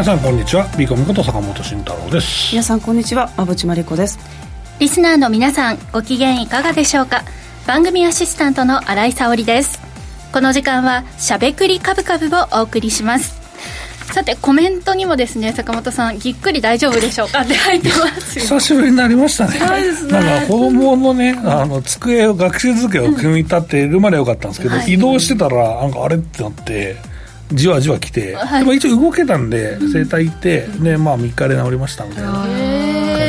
皆さんこんにちは。ビーコミこと坂本慎太郎です。皆さんこんにちは。馬淵真理子です。リスナーの皆さんご機嫌いかがでしょうか？番組アシスタントの新井沙織です。この時間はしゃべくりカブカブをお送りします。さてコメントにもですね坂本さんぎっくり大丈夫でしょうかって入ってます久しぶりになりましたね。ね。なんか子供のねあの机を学習机を組み立てるまでよかったんですけど、うん、移動してたらなんかあれってなってじわじわ来て、はい、でも一応動けたんで整体行って、でまあ3日で治りましたみたいな感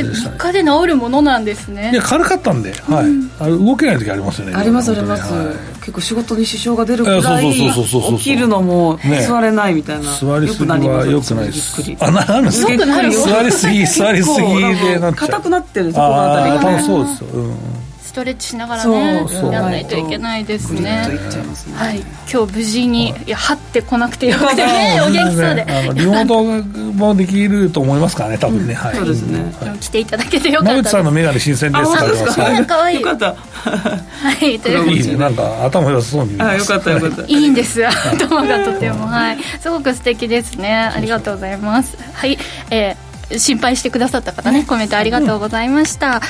じでしたね。3日で治るものなんですね。いや軽かったんで、はい、あれ動けない時ありますよねありますあります、はい、結構仕事に支障が出るくらい起きるのも座れないみたいな、ね、座りすぎはよくないです。あななんですか？座りすぎ座りすぎでなっちゃう。硬くなってるそこのあたりが、ね、そうですよ、うんストレッチしながらねやらないといけないですね。はい。今日無事にい。や張ってこなくてよくてねお元気そうで。リモートもできると思いますからね 多分ね、はい。そうですね。来ていただけてよかった野口さんの眼鏡新鮮です。かか。わい。いよかったはいといういいね。なんか頭良さそうにあよかったよかった。いいんです。頭がとても。はい。すごく素敵ですね。ありがとうございます。はい。えー心配してくださった方ね。コメントありがとうございました、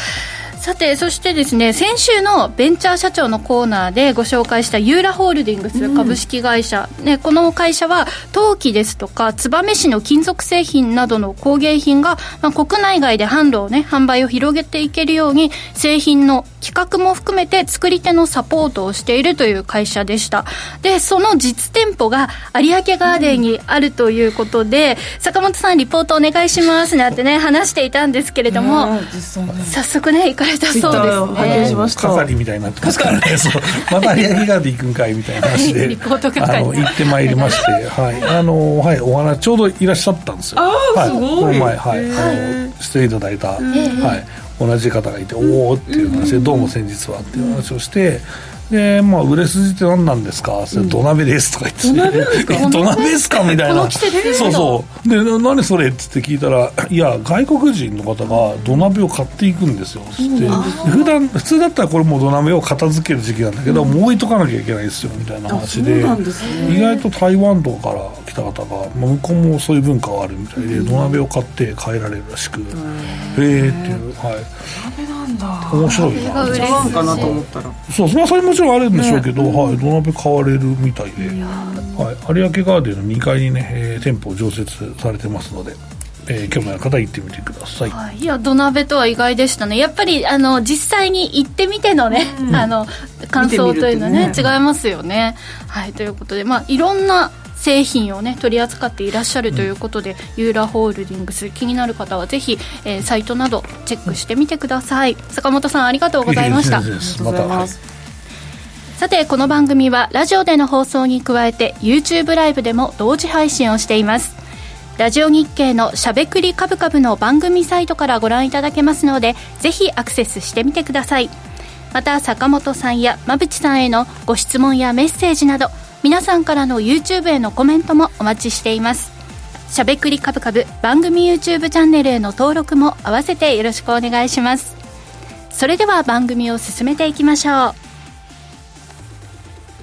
さてそしてですね先週のベンチャー社長のコーナーでご紹介したユーラホールディングス株式会社、うん、ね、この会社は陶器ですとか燕市の金属製品などの工芸品が、まあ、国内外で販路をね販売を広げていけるように製品の企画も含めて作り手のサポートをしているという会社でした。でその実店舗が有明ガーデンにあるということで、うん、坂本さんリポートお願いしますなんてね話していたんですけれども、早速ね行かれた。そうですね。飾りみたいになってますからねまた有明ガーデン行くんかいみたいな話で。あの行ってまいりまして。はい。あのはい。お話ちょうどいらっしゃったんですよ。ああ、はい、すごい。この前はい。あのしていただいた。はい。同じ方がいて、おおっていう話で、どうも先日はっていう話をして、で、まあ、売れ筋って何なんですか、土鍋ですとか言って、土鍋ですか。みたいな、そうそう、で、何それって聞いたら、いや、外国人の方が土鍋を買っていくんですよ。ってって、普段普通だったらこれも土鍋を片付ける時期なんだけど、もう置いとかなきゃいけないですよみたいな話で、意外と台湾とかから来た方が、まあ、向こうもそういう文化があるみたいで、土鍋を買って帰られるらしく、へえっていう、はい。土鍋なんだ。面白いな。台湾かなと思ったら。そう、それはそれもちろんあるんでしょうけど、ね、はい、土鍋買われるみたいで、はい、有明ガーデンの2階にね、えー、店舗常設されてますので。えー、興味ある方行ってみてください、はい、いや土鍋とは意外でしたね。やっぱりあの実際に行ってみてのね、うん、あの感想というのはね、ね、違いますよね、はい。ということでまあいろんな製品をね取り扱っていらっしゃるということで、うん、ユーラホールディングス気になる方はぜひ、えー、サイトなどチェックしてみてください、坂本さんありがとうございました。また、はいさてこの番組はラジオでの放送に加えて YouTube ライブでも同時配信をしています。ラジオ日経のしゃべくりカブカブの番組サイトからご覧いただけますのでぜひアクセスしてみてください。また坂本さんや馬淵さんへのご質問やメッセージなど皆さんからの YouTube へのコメントもお待ちしています。しゃべくりカブカブ番組 YouTube チャンネルへの登録も合わせてよろしくお願いします。それでは番組を進めていきましょう。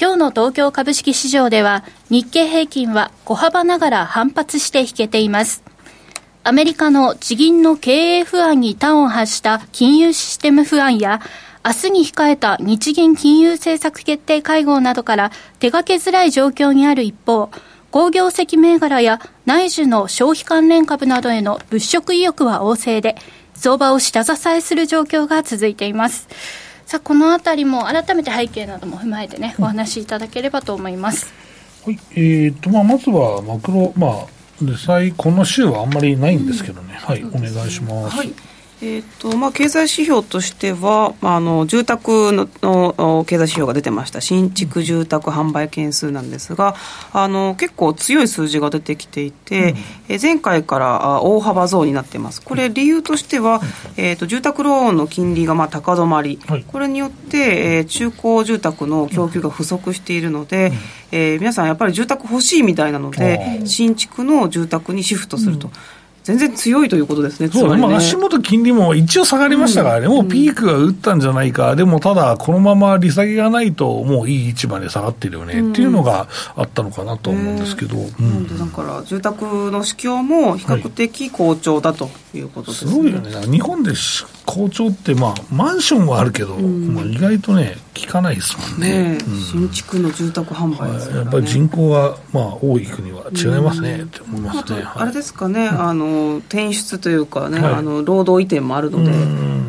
今日の東京株式市場では日経平均は小幅ながら反発して引けています。アメリカの地銀の経営不安に端を発した金融システム不安や明日に控えた日銀金融政策決定会合などから手掛けづらい状況にある一方、工業績銘柄や内需の消費関連株などへの物色意欲は旺盛で、相場を下支えする状況が続いています。さあこのあたりも改めて背景なども踏まえてね、お話しいただければと思います。はい、えーとまあ、まずはマクロ、まあ、実際、この週はあんまりないんですけどね、はい、お願いします。はいえーとまあ、経済指標としては、まあ、あの住宅のの経済指標が出てました。新築住宅販売件数なんですがあの結構強い数字が出てきていて、うん、え前回から大幅増になっています。これ理由としては、えーと、住宅ローンの金利がまあ高止まり、はい、これによって、えー、中古住宅の供給が不足しているので、うん、えー、皆さんやっぱり住宅欲しいみたいなので新築の住宅にシフトすると。うん全然強いということですね、そう、ね、まあ、足元金利も一応下がりましたからね、うん、もうピークが打ったんじゃないか、でもただ、このまま利下げがないと、もういい位置まで下がってるよね、っていうのがあったのかなと思うんですけど、うん、だから住宅の市況も比較的好調だということです、ね。はい、すごいよね、日本で好調って、まあ、マンションはあるけど、うん、まあ、意外とね、効かないですもんね。ね新築の住宅販売ですね、やっぱり人口が、まあ、多い国は違いますね、って思いますね。あれですかね、あの転出というかね、あの労働移転もあるので、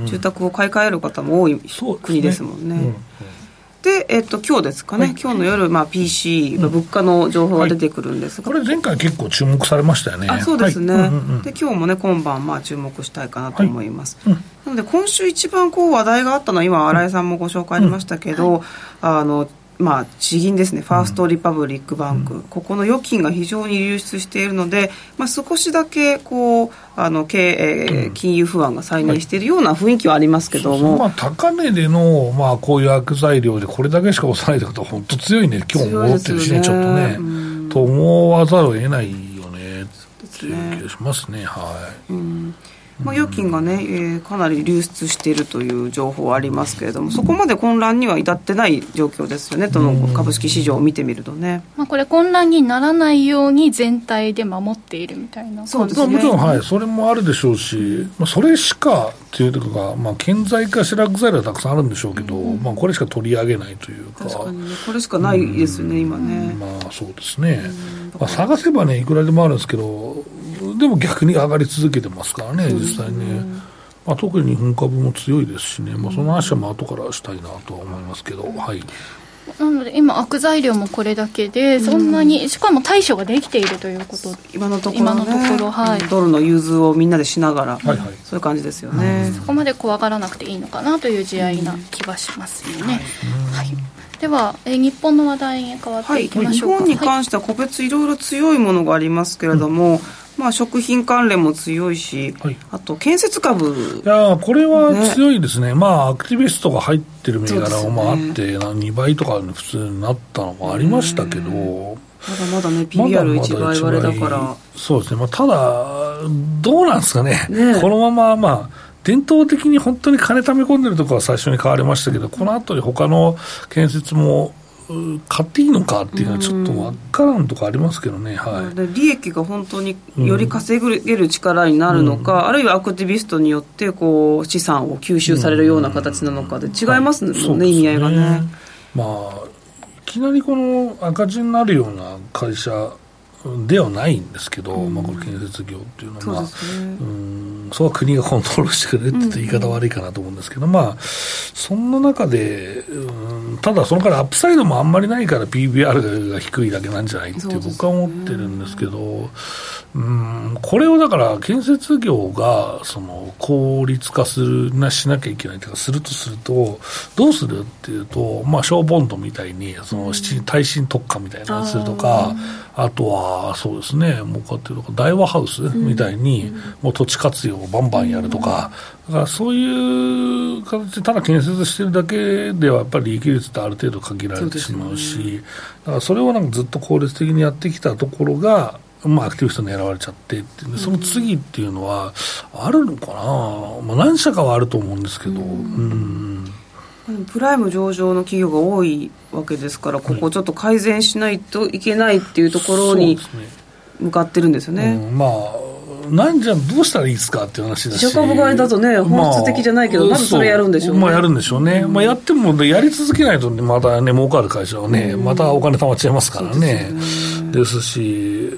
住宅を買い替える方も多い国ですもんね。で、えっと、今日ですかね、はい、今日の夜、まあ、PC、まあ、物価の情報が出てくるんですが、はい、これ、前回結構注目されましたよね。あそうですね、はい。うんうんうん、で今日もね、今晩、まあ、注目したいかなと思います。うん、なので、今週一番こう話題があったのは、今、新井さんもご紹介ありましたけど、うん、あのまあ、地銀ですね、ファーストリパブリックバンク、うん、ここの預金が非常に流出しているので、まあ、少しだけこうあの経営、金融不安が再燃しているような雰囲気はありますけども、まあ、高値での、まあ、こういう悪材料で、これだけしか抑えないってことは、本当強いね、今日も戻ってるしね、ね。ちょっとね、と思わざるを得ないよね。っていう気がしますね。はい、うんまあ、預金がね、えー、かなり流出しているという情報はありますけれども、そこまで混乱には至ってない状況ですよね、どの株式市場を見てみるとね。まあ、これ、混乱にならないように全体で守っているみたいなそうですね。もちろん、はい、それもあるでしょうし、まあ、それしかっていうか、まあ、顕在化しらく材料はたくさんあるんでしょうけど、うん、まあ、これしか取り上げないというか。確かにね、これしかないですよね、今ね。まあ、そうですね。まあ、探せばね、いくらでもあるんですけど、でも逆に上がり続けてますからね、実際ね。まあ、特に日本株も強いですしね、まあ、その話はまあ後からしたいなとは思いますけど、はい。なので今、悪材料もこれだけで、そんなに、しかも対処ができているということ。今のところ、ね、今のところ、はい、ドルの融通をみんなでしながら、はいはい、そういう感じですよね、そこまで怖がらなくていいのかなという地合いな気がしますよね。はい、では、え日本の話題に変わっていきましょうか、はい、日本に関しては個別いろいろ強いものがありますけれども、うんまあ、食品関連も強いし、はい、あと建設株。いやこれは強いですね、ねまあ、アクティビストが入ってる銘柄もあって、ね、2倍とか普通になったのもありましたけど、まだまだね、PBR1 倍割れだから。そうですね、まあ、ただ、どうなんですかね、ね。このまま、まあ、伝統的に本当に金貯め込んでるところは最初に買われましたけど、この後に他の建設も買っていいのかっていうのはちょっと分からんとかありますけどね、はい、利益が本当により稼げる力になるのか、うん、あるいはアクティビストによってこう資産を吸収されるような形なのかで違いますもんね、はい、意味合いがね。まあいきなりこの赤字になるような会社ではないんですけど、うん、まあ、この建設業っていうのは、そ、ね、うんそれは国がコントロールしてくれって言い方悪いかなと思うんですけど、まあ、そんな中で、うん、ただそのからアップサイドもあんまりないから PBR が低いだけなんじゃないって僕は思ってるんですけど、うん、これをだから建設業がその効率化するなしなきゃいけないというかするとするとどうするっていうと、まあ、小ボンドみたいにその耐震特化みたいなのするとか、あとはそうですねもうかっていうと大和ハウスみたいに、もう土地活用をバンバンやるとか、だからそういう形でただ建設してるだけではやっぱり利益率ってある程度限られてしまうしだからそれをなんかずっと効率的にやってきたところがまあ、アクティブスト狙われちゃってってその次っていうのはあるのかな、まあ、何社かはあると思うんですけど、うん、うん、プライム上場の企業が多いわけですからここちょっと改善しないといけないっていうところに向かってるんですよね。うん、まあなんじゃどうしたらいいですかっていう話だし。自社株買いだとね本質的じゃないけど、まあ、それやるんでしょうね。まあやるんでしょうね、うん、まあ、やってもやり続けないとまたね儲かる会社はね、またお金貯まっちゃいますからね、ですし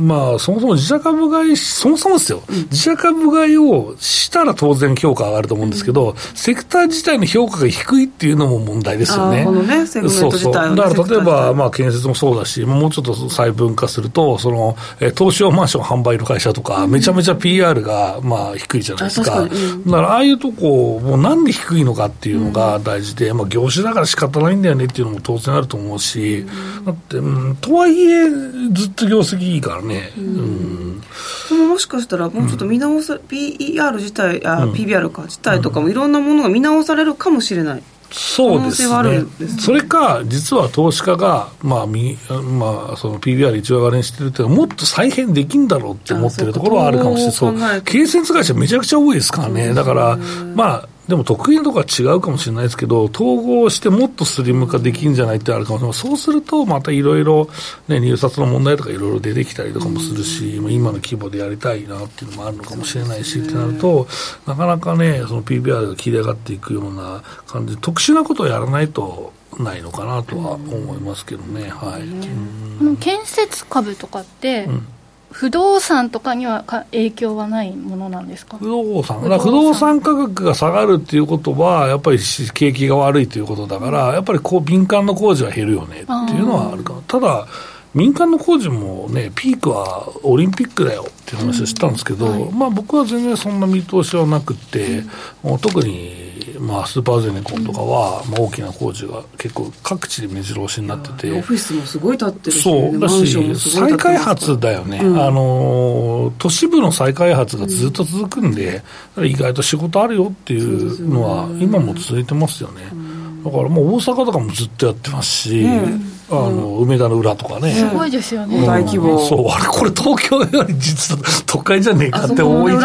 まあ、そもそも自社株買い、そもそもですよ、うん、自社株買いをしたら当然評価上がると思うんですけど、うん、セクター自体の評価が低いっていうのも問題ですよね。このね、セグメント自体は、ね、だから例えば、まあ、建設もそうだし、もうちょっと細分化すると、その、え投資用マンション販売の会社とか、めちゃめちゃ PR が、まあ、低いじゃないですか。だから、ああいうとこ、もうなんで低いのかっていうのが大事で、まあ、業種だから仕方ないんだよねっていうのも当然あると思うし、だって、うん、とはいえ、ずっと業績いいからね。うん。でももしかしたら、もうちょっと見直さ、PER 自体、あ、PBR か、自体とかもいろんなものが見直されるかもしれない。そうですね、それか、実は投資家が、まあみまあ、その PBR 一上がりにしてるっていうのは、もっと再編できんだろうって思ってるところはあるかもしれない、そう、経線会社めちゃくちゃ多いですからね、だから、まあ、でも得意なところは違うかもしれないですけど、統合してもっとスリム化できるんじゃないってあるかもしれない。そうすると、またいろいろ、ね、入札の問題とかいろいろ出てきたりとかもするし、うん、今の規模でやりたいなっていうのもあるのかもしれないし、ってなると、なかなかね、その PBR が切り上がっていくような感じで、特殊なことをやらないと、ないのかなとは思いますけどね、はい、この建設株とかって、うん不動産とかにはか影響はないものなんですか？不動産、不動産価格が下がるっていうことは、やっぱり景気が悪いということだから、やっぱりこう民間の工事は減るよねっていうのはあるかただ、民間の工事もね、ピークはオリンピックだよっていう話をしたんですけど、うん。はい、まあ僕は全然そんな見通しはなくて、うん、特にまあ、スーパーゼネコンとかは、まあ、大きな工事が結構各地で目白押しになってて。オフィスもすごい建ってるし、ね、そう。だし再開発だよね、うん、あの都市部の再開発がずっと続くんで、うん、意外と仕事あるよっていうのは今も続いてますよね、だからもう大阪とかもずっとやってますし、あの、梅田の裏とかね。すごいですよね。大規模。そう、あれ、これ東京より実は都会じゃねえかって思い、一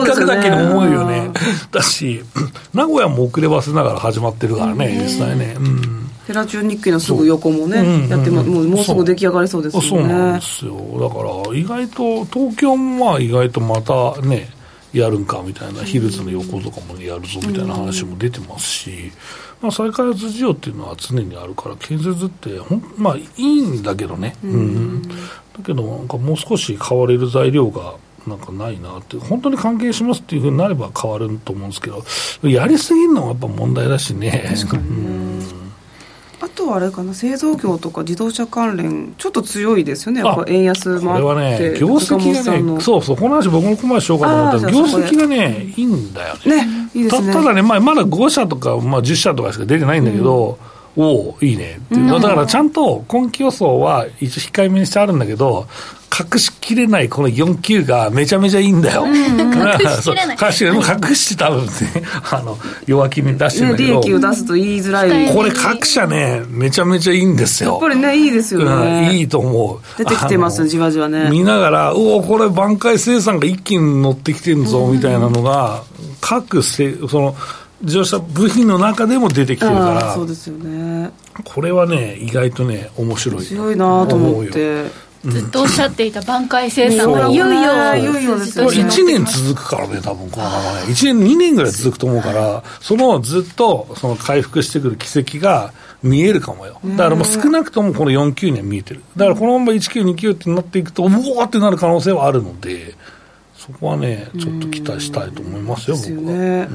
角だけに思うよね。だし、名古屋も遅ればせながら始まってるからね、実際ね。うん。寺中日記のすぐ横もね、やっても、もうもうすぐ出来上がりそうですよね。そうなんですよ。だから、意外と、東京もまあ意外とまたね、やるんかみたいな、ヒルズの横とかもやるぞみたいな話も出てますし、まあ、再開発需要っていうのは常にあるから、建設ってほん、まあ、いいんだけどね、うん、うん、だけど、なんかもう少し変われる材料がなんかないなって、本当に関係しますっていうふうになれば変わると思うんですけど、やりすぎるのはやっぱ問題だしね。確かにね、うん。あとはあれかな、製造業とか自動車関連、ちょっと強いですよね、やっぱ円安もあって、これはね、業績がね、そうそう、この話、僕もここまでしようかと思ったら、業績がね、いいんだよね。ねいいですね。ただね、まあ、まだ5社とか、まあ、10社とかしか出てないんだけど、うん、おお、いいねっていう、だからちゃんと今期予想は一応控えめにしてあるんだけど、隠しきれないこの4級がめちゃめちゃいいんだよ。うん、隠しきれない。隠して多分ね、あの、弱気に出してるんだけど。利益を出すと言いづらい。これ各社ね、めちゃめちゃいいんですよ。やっぱりね、いいですよね。うん、いいと思う。出てきてます、じわじわね。見ながら、おお、これ挽回生産が一気に乗ってきてるぞ、みたいなのが、各せ、その、自動車部品の中でも出てきてるからそうですよねこれはね意外とね面白い強いなと思ってずっとおっしゃっていた挽回生産がいよいよ、いよいよですよ、1年続くからね、多分このままね、1年、2年ぐらい続くと思うから、そのずっとその回復してくる軌跡が見えるかもよ。だからもう少なくともこの4、9年見えてる。だからこのまま1、9、2、9ってなっていくと、うおーってなる可能性はあるので、そこはね、ちょっと期待したいと思いますよ、僕は。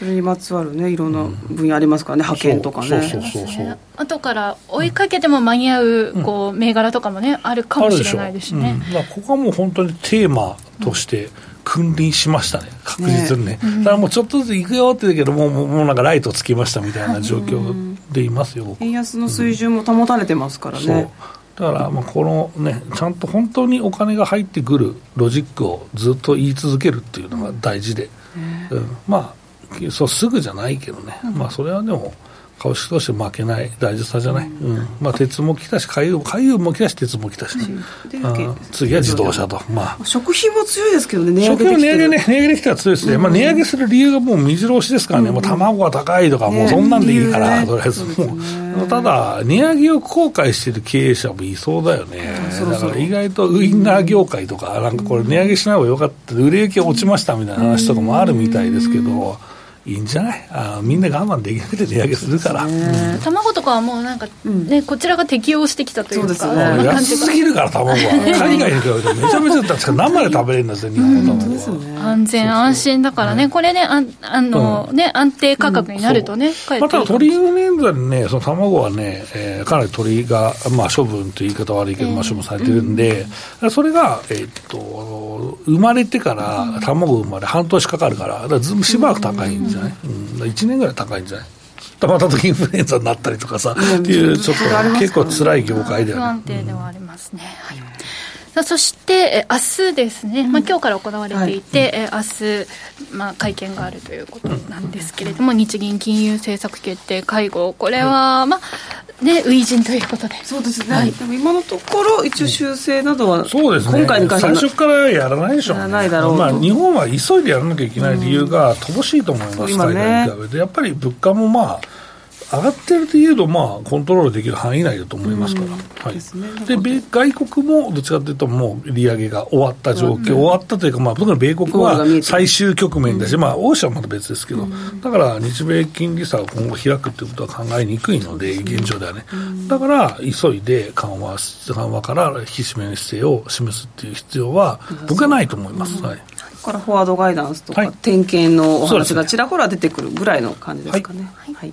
うんそれにまつわるねいろんな分野ありますからね、派遣とかね。そうそうそうそう。後から追いかけても間に合う、こう銘柄とかもねあるかもしれないですね、うん、ここはもう本当にテーマとして君臨しましたね。確実にね、ね、だからもうちょっとずつ行くよって言うけどもうもうなんかライトつきましたみたいな状況でいますよ、円安の水準も保たれてますからね、だからまあこのね、ちゃんと本当にお金が入ってくるロジックをずっと言い続けるっていうのが大事で、うん、まあそうすぐじゃないけどね、うん、まあそれはでも株式として負けない大事さじゃない、うん、うん、まあ、鉄も来たし海運海運も来たし鉄も来たし、うん、次は自動車と、まあ、食品も強いですけどね値上げ食品も値上げね値上げできたら強いですね、まあ、値上げする理由がもう目白押しですからね、もう卵が高いとか、もうそんなんでいいから、ね、とりあえず。もう、ただ値上げを後悔してる経営者もいそうだよね、だから意外とウインナー業界とかなんかこれ値上げしない方がよかった。売れ行き落ちましたみたいな話とかもあるみたいですけど、いいんじゃない？あみんな我慢できなくて値上げするから、卵とかはもうなんかね、こちらが適応してきたというか。安すぎるから卵は。海外に比べてめちゃめちゃ確か生で食べれるんですよ日本の卵は、安全安心だからね、これねああの、ね安定価格になるとね、また鳥インフルエンザにねその卵はね、えー、かなり鳥が、まあ、処分という言い方悪いけど、まあ、処分されてるんで、それが、えー、っと生まれてから卵生まれ半年かかるからだからしばらく高いんじゃない、うん、1年ぐらい高いんじゃない？たまたまインフルエンザになったりとかさ、っていうちょっと結構辛い業界では、ね、不安定ではありますね、はい。さあそして明日ですね、まあ今日から行われていて、はい、明日、まあ、会見があるということなんですけれども、日銀金融政策決定会合、これは、まあ、ね、初陣ということで。そうですね。はい、でも今のところ、一応修正などは、そうですね。今回に関して最初からやらないでしょう、ね。やらないだろうまあ、日本は急いでやらなきゃいけない理由が乏しいと思います、今ね。やっぱり物価もまあ、上がってるといえど、まあ、コントロールできる範囲内だと思いますから、はい、で、ね、外国もどっちかというと、もう利上げが終わった状況、うん、終わったというか、まあ、特に米国は最終局面だし、うん、まあ、欧州はまた別ですけど、うん、だから日米金利差が今後開くということは考えにくいので、現状ではね、だから急いで緩和緩和から引き締めの姿勢を示すっていう必要は、僕はないと思います。はい。からフォワードガイダンスとか、はい、点検のお話がちらほら出てくるぐらいの感じですかね。はい、はい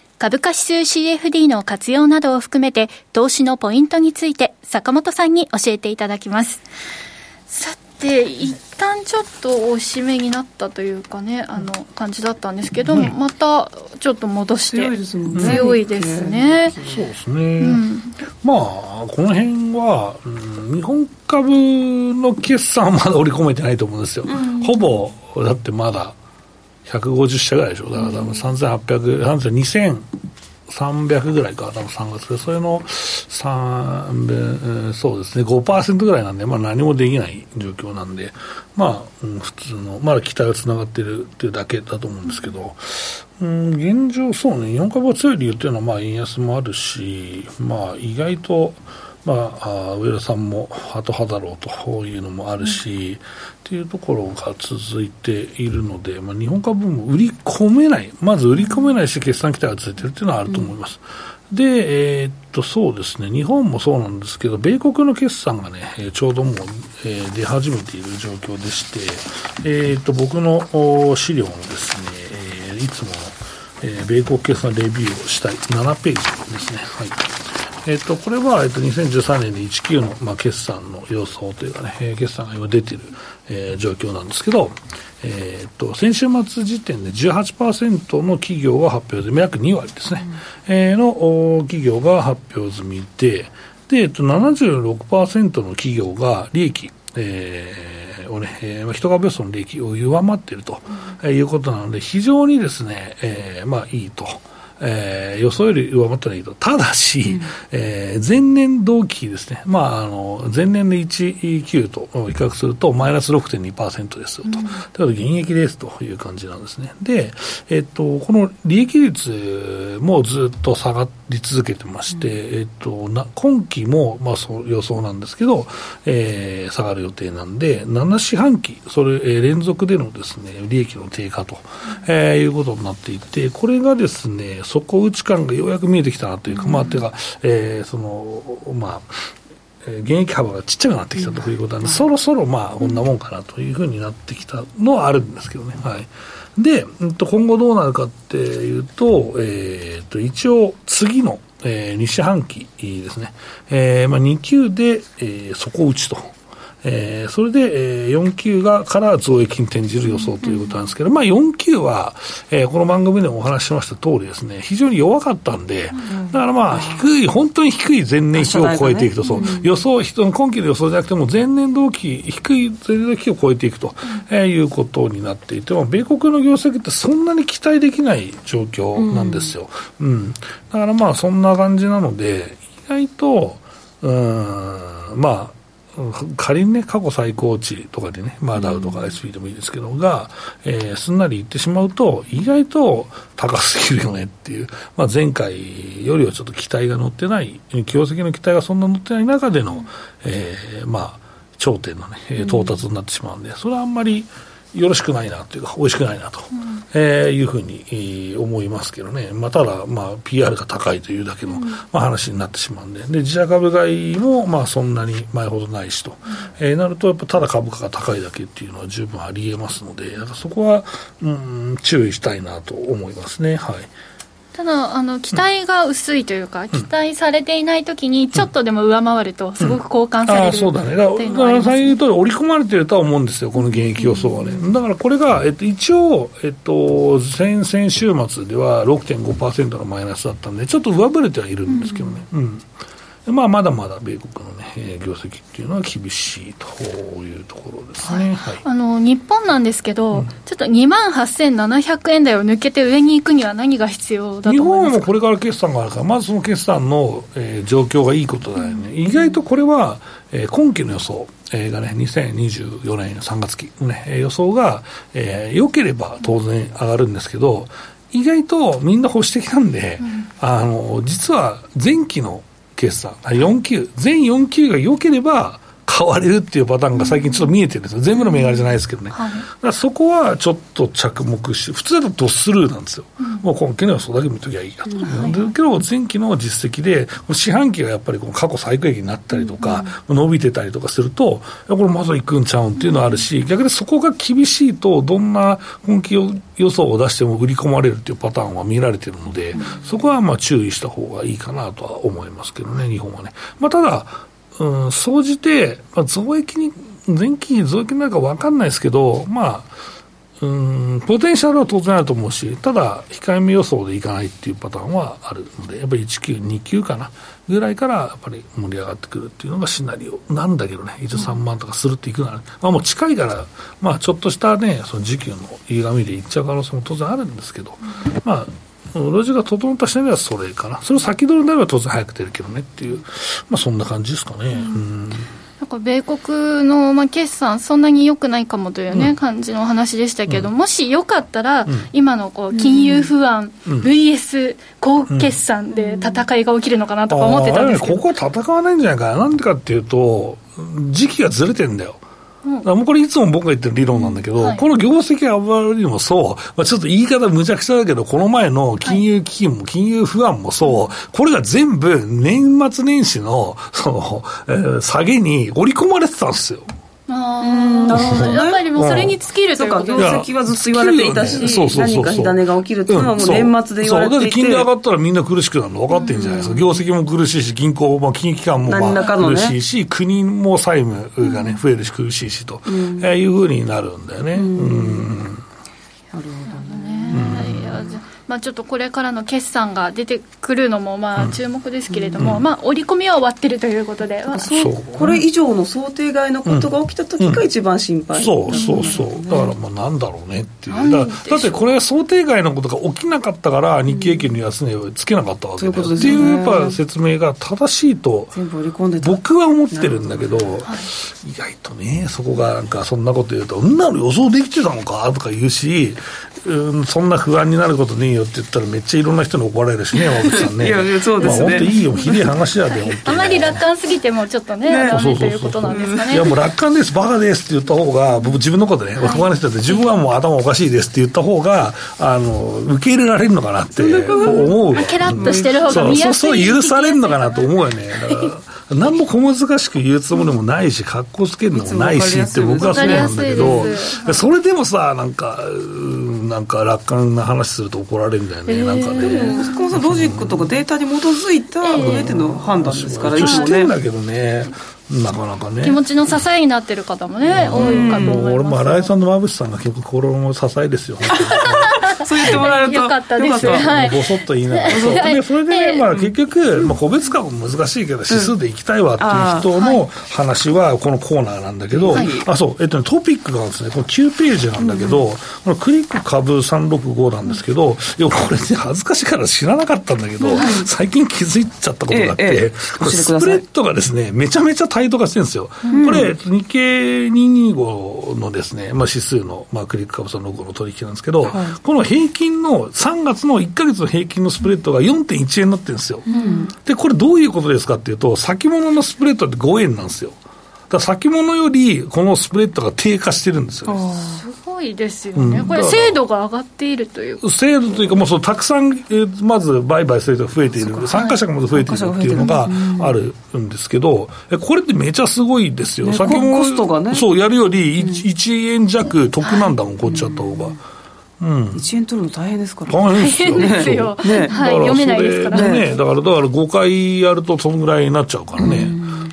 株価指数 CFD の活用などを含めて投資のポイントについて坂本さんに教えていただきます。さて、一旦ちょっとお締めになったというかね、あの感じだったんですけど、うん、またちょっと戻して強いですね。強いですね。そうですね。うん、まあこの辺は、うん、日本株の決算はまだ織り込めてないと思うんですよ。ほぼだってまだ150社ぐらいでしょ、だから多分3800、3 2300ぐらいか、多分3月で、それの3、そうですね、5%ぐらいなんで、まあ何もできない状況なんで、まあ、うん、普通の、まだ期待がつながってるっていうだけだと思うんですけど、うん、現状、そうね、日本株が強い理由っていうのは、まあ、円安もあるし、まあ、意外と、まあ、上田さんもハト派だろうというのもあるし、っていうところが続いているので、まあ、日本株も売り込めない、まず売り込めないし、決算期待が続いているっていうのはあると思います。うん、で、えー、っと、そうですね、日本もそうなんですけど、米国の決算がね、ちょうどもう、えー、出始めている状況でして、えー、っと、僕の資料のですね、えー、いつもの、えー、米国決算レビューをしたい7ページですね。はいえっと、これは、えっと、2013年で19の、まあ、決算の予想というかね、えー、決算が今出ている、えー、状況なんですけど、えー、っと、先週末時点で18%の企業が発表済み、約2割ですね、うん、えー、の企業が発表済みで、で、えっと、76%の企業が利益、えー、をね、えー、人株予想の利益を上回っていると、うん、いうことなので、非常にですね、えー、まあいいと。えー、予想より上回ったらいいと。ただし、うん、えー、前年同期ですね。まあ、あの、前年で1.9と比較すると、マイナス6.2%ですよと。うん、ということで、現役ですという感じなんですね。で、えっと、この利益率もずっと下がり続けてまして、うん、えっと、な今期も、まあ、そう予想なんですけど、えー、下がる予定なんで、7四半期、それ、えー、連続でのですね、利益の低下と、えー、いうことになっていて、これがですね、底打ち感がようやく見えてきたなというか、まあ、ていうか、えー、その、まあ、現役幅がちっちゃくなってきたということなんで、そろそろまあこんなもんかなというふうになってきたのはあるんですけどね。はい、で、今後どうなるかっていうと、えー、と一応次の、えー、2四半期ですね、えーまあ、2級で、えー、底打ちと。えー、それで、えー、4級がから増益に転じる予想ということなんですけど、まあ、4級は、えー、この番組でもお話ししました通りですね、非常に弱かったんで、だからまあ、低い、本当に低い前年比を超えていくと、そう、予想、今期の予想じゃなくても、前年同期、低い前年同期を超えていくと、えー、いうことになっていて、まあ、米国の業績ってそんなに期待できない状況なんですよ。うん、だからまあ、そんな感じなので、意外と、うん、まあ、仮にね、過去最高値とかでね、まあ、ダウとか SP でもいいですけど、が、えー、すんなりいってしまうと、意外と高すぎるよねっていう、まあ、前回よりはちょっと期待が乗ってない、業績の期待がそんな乗ってない中での、えー、まあ、頂点のね、到達になってしまうんで、それはあんまり、よろしくないなというか、美味しくないなと、うん、えー、いうふうに、えー、思いますけどね、まあ、ただ、まあ、PR が高いというだけの、うん、まあ、話になってしまうんで、で自社株買いも、まあ、そんなに前ほどないしと、うん、えー、なると、やっぱただ株価が高いだけっていうのは十分ありえますので、そこは、うん、注意したいなと思いますね。はいただあの期待が薄いというか、うん、期待されていないときに、ちょっとでも上回ると、すごく交換される、うん、あそうだね、だから最近言うと織り込まれてるとは思うんですよ、この現役予想はね。だからこれが、えっと、一応、えっと、先々週末では6.5%のマイナスだったんで、ちょっと上振れてはいるんですけどね。うんまあ、まだまだ米国の、ね、業績っていうのは厳しいというところですね、はい、あの日本なんですけど、うん、ちょっと2万8700円台を抜けて上に行くには何が必要だと思いますか？日本もこれから決算があるから、まずその決算の、えー、状況がいいことだよね、うん、意外とこれは、えー、今期の予想、えー、がね、2024年3月期の、ね、予想が、えー、良ければ当然上がるんですけど、意外とみんな保守的なんで、うん、あの実は前期の決算、4級、全4級が良ければ、買われるっていうパターンが最近ちょっと見えてるんですよ、全部の銘柄じゃないですけどね、はい、だからそこはちょっと着目して、普通だとドスルーなんですよ、うん、もう今期の予想だけ見ときゃいいやと、うん、だけど前期の実績で、四半期がやっぱりこの過去最高益になったりとか、うん、伸びてたりとかすると、これまずいくんちゃうんっていうのはあるし、逆にそこが厳しいと、どんな本気予想を出しても売り込まれるっていうパターンは見られてるので、そこはまあ注意した方がいいかなとは思いますけどね、日本はね。まあ、ただうん、総じて、まあ、増益に、前期増益になるか分かんないですけど、まあ、うん、ポテンシャルは当然あると思うし、ただ、控えめ予想でいかないっていうパターンはあるので、やっぱり1級、2級かな、ぐらいからやっぱり盛り上がってくるっていうのがシナリオ。なんだけどね、一応3万とかするっていくなら、まあ、もう近いから、まあ、ちょっとしたね、その時給の歪みでいっちゃう可能性も当然あるんですけど、まあ、路地が整った下ではそれかな、それを先取りになれば当然早く出るけどねっていう、まあ、そん。な感じですかね。うん。なん。か米国の、まあ、決算、そん。なに良くないかもというね、感じのお話でしたけど、もしよかったら、今のこう金融不安、VS 高決算で戦いが起きるのかなとか思ってたん。ですけど、ここは戦わないん。じゃないかな、なん。でかっていうと、時期がずれてるん。だよ。うん、もうこれいつも僕が言ってる理論なんだけど、はい、この業績が上がるにもそう、まあ、ちょっと言い方むちゃくちゃだけど、この前の金融危機も金融不安もそう、これが全部年末年始の、その、えー、下げに織り込まれてたんですよ。なるほど、やっぱりもうそれに尽きるというか、業績はずっと言われていたし、何か火種が起きるっていうのはもう年末で言われていて、金利上がったらみんな苦しくなるの分かってるんじゃないですか、業績も苦しいし、銀行、まあ、金融機関もまあ苦しいし、国も債務がね、増えるし苦しいしと、えいうふうになるんだよね。うん。なるほどまあ、ちょっとこれからの決算が出てくるのもまあ注目ですけれども、うん、まあ、織り込みは終わってるということで、そう。これ以上の想定外のことが起きた時が一番心配、うんうん、そうそう。そう、だからまあなんだろうねっていうだだってこれは想定外のことが起きなかったから日経平均の安値をつけなかったわけで、うん、っていうやっぱ説明が正しいと僕は思ってるんだけど、はい、意外とねそこがなんかそんなこと言うと「んなの予想できてたのか?」とか言うしうん、そんな不安になることねえよって言ったらめっちゃいろんな人に怒られるしね山口さんね。いやそうですね、まあ、本当いいよひでえ話やであまり楽観すぎてもちょっとねね。そうそうそうそう。いやもう楽観ですバカですって言った方が僕自分のことね、はい、他の人って自分はもう頭おかしいですって言った方があの受け入れられるのかなって思うケラッとしてる方が見やすい、そうそう許されるのかなと思うよね。だから何も小難しく言うつもりもないし、格好つけるのもないしって僕はそうなんだけど、それでもさ、なんか、なんか楽観な話すると怒られるんだよね、えー、なんかね。坂本さんロジックとかデータに基づいた上での判断ですから、えー、一応してんだけどね。なかなかね。気持ちの支えになってる方もね、多いかと思います。俺も新井さんのまぶしさんが結構心の支えですよそう言ってもらえるとよかったです。はい。ぼそっと言いながら。で、それでね、まあ結局、まあ個別価も難しいけど、指数でいきたいわっていう人の話はこのコーナーなんだけど、あ、そう、えっとね、トピックがですね、この9ページなんだけど、このクリック株365なんですけど、いや、これね、恥ずかしいから知らなかったんだけど、最近気づいちゃったことがあって、スプレッドがですね、めちゃめちゃタイト化してるんですよ。これ、日経225のですね、まあ指数の、まあクリック株365の取引なんですけど、この平均の3月の1か月の平均のスプレッドが4.1円になってるんですよ、うん、でこれ、どういうことですかっていうと、先物のスプレッドって5円なんですよ。だ先物よりこのスプレッドが低下してるんですよ。すごいですよね、うん、これ、精度が上がっているという精度というか、もうそのたくさん、えー、まず売買する人が増えている、参加者がまず増えているっていうのがあるんですけど、これってめちゃすごいですよ、ね、先物、コストがね、そうやるより 1,、1円弱得なんだもん、こっちゃった方が。うん、1円取るの大変ですから、大変ですよ、ね、はい、読めないですから。ね。だから、だから5回やると、そのぐらいになっちゃうからね。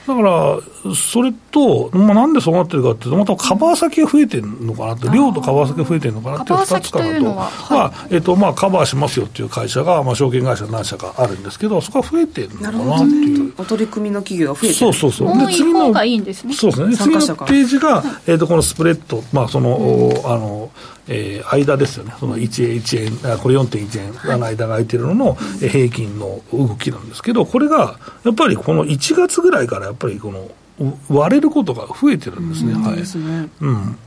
だから、それと、まあ、なんでそうなってるかっていうと、またカバー先が増えてるのかなって、量とカバー先が増えてるのかなっていう2つかなと、まあえっとまあ、カバーしますよっていう会社が、まあ、証券会社何社かあるんですけど、そこは増えてるのかなっていう。お取り組みの企業が増えてる。そうそうそう。で次のがいいんですね。そうですね。次のページが、えっとこのスプレッド、まあその、あのえー、間ですよね、その1円、1円、これ4.1円の間が空いてるのの平均の動きなんですけど、これがやっぱりこの1月ぐらいからやっぱりこの割れることが増えてるんですね。はい。うん。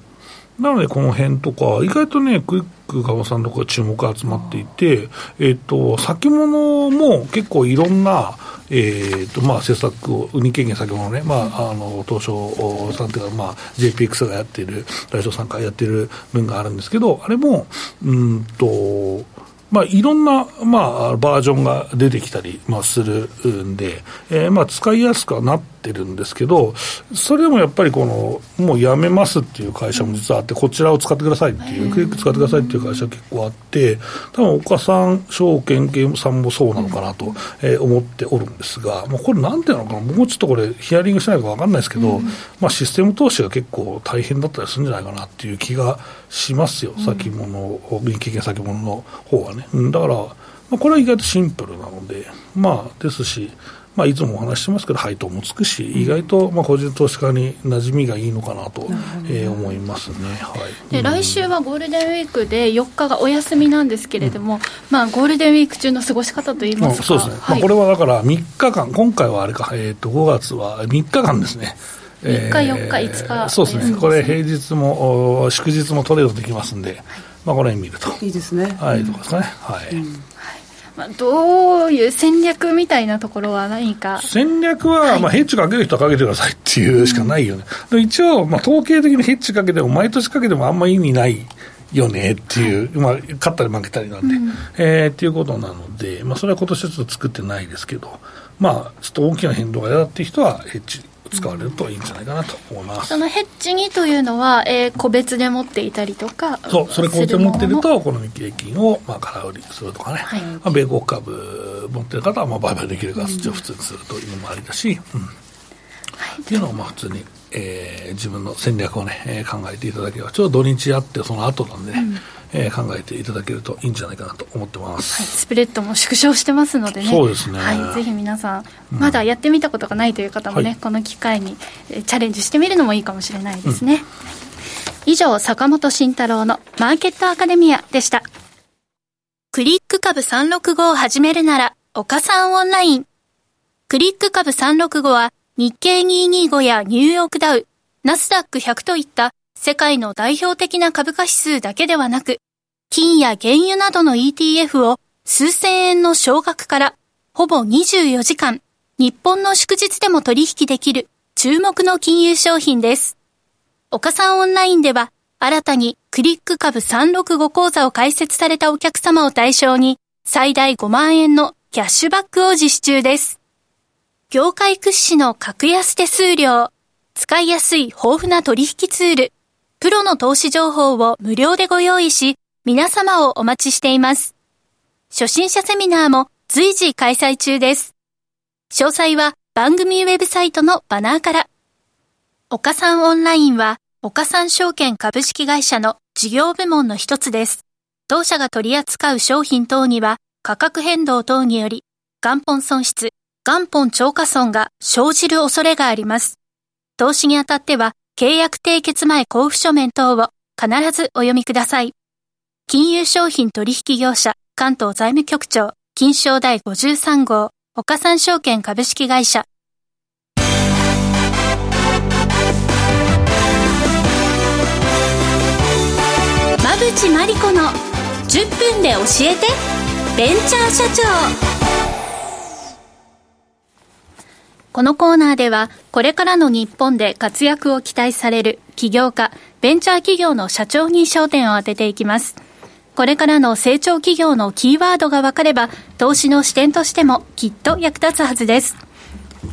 なので、この辺とか、意外とね、クイック川さんとか注目が集まっていて、えっ、と、先物も結構いろんな、えーとまあ、政策を、日経銀先ほどね、まあ、あの東証さんというか、まあ、JPX がやっている、大商さんからやっている分があるんですけど、あれも、うんと、まあ、いろんな、まあ、バージョンが出てきたり、まあ、するんで、えー、まあ、使いやすくはなってるんですけど、それでもやっぱりこの、もうやめますっていう会社も実はあって、こちらを使ってくださいっていう、クリック使ってくださいっていう会社結構あって、多分岡さん、証券系さんもそうなのかなと、えー、思っておるんですが、もうこれなんていうのかな、もうちょっとこれヒアリングしないか分かんないですけど、まあ、システム投資が結構大変だったりするんじゃないかなっていう気がしますよ、先物、日経系先物の方はね。だから、まあ、これは意外とシンプルなので、まあ、ですし、まあ、いつもお話してますけど、配当もつくし、意外とまあ個人投資家に馴染みがいいのかなと、えー、思いますね、はい、で来週はゴールデンウィークで4日がお休みなんですけれども、うん、まあ、ゴールデンウィーク中の過ごし方といいますか、そうですね、はい、まあ、これはだから3日間、今回はあれか、えー、と5月は3日間ですね。3日、4日、5日、そうですね、これ、平日も祝日もトレードできますんで、はい、まあ、この辺見ると。いいですね。はい、とかですかね。はい。うんまあ、どういう戦略みたいなところは何か？戦略は、まあ、ヘッジかける人はかけてくださいっていうしかないよね、うん、一応、まあ、統計的にヘッジかけても毎年かけてもあんま意味ないよねっていう、はい、まあ、勝ったり負けたりなんで、うん、えー、っていうことなので、まあ、それは今年はちょっと作ってないですけど、まあ、ちょっと大きな変動が嫌だっていう人はヘッジ使われるといいんじゃないかなと思います。そのヘッジにというのは、えー、個別で持っていたりとか、そう、それ個別で持ってると、この日経金を、まあ、空売りするとかね、はい、まあ、米国株持ってる方は、まあ、売買できるから、そっちを普通にするというのもありだし、うん。はい、っていうのを、まあ、普通に、えー、自分の戦略をね、えー、考えていただければ、ちょうど土日あって、その後なんでね、うんえー、考えていただけるといいんじゃないかなと思ってます、はい、スプレッドも縮小してますのでね。そうですね、はい、ぜひ皆さん、まだやってみたことがないという方もね、うん、この機会にチャレンジしてみるのもいいかもしれないですね、うん、以上坂本慎太郎のマーケットアカデミアでした。クリック株365を始めるなら岡さんオンライン。クリック株365は日経225やニューヨークダウナスダック100といった世界の代表的な株価指数だけではなく、金や原油などの ETF を数千円の少額からほぼ24時間、日本の祝日でも取引できる注目の金融商品です。岡さんオンラインでは、新たにクリック株365講座を開設されたお客様を対象に、最大5万円のキャッシュバックを実施中です。業界屈指の格安手数料、使いやすい豊富な取引ツール、プロの投資情報を無料でご用意し、皆様をお待ちしています。初心者セミナーも随時開催中です。詳細は番組ウェブサイトのバナーから。岡三オンラインは、岡三証券株式会社の事業部門の一つです。当社が取り扱う商品等には、価格変動等により、元本損失、元本超過損が生じる恐れがあります。投資にあたっては、契約締結前交付書面等を必ずお読みください。金融商品取引業者関東財務局長金賞第53号岡三証券株式会社馬淵真理子の10分で教えてベンチャー社長このコーナーでは、これからの日本で活躍を期待される起業家、ベンチャー企業の社長に焦点を当てていきます。これからの成長企業のキーワードが分かれば、投資の視点としてもきっと役立つはずです。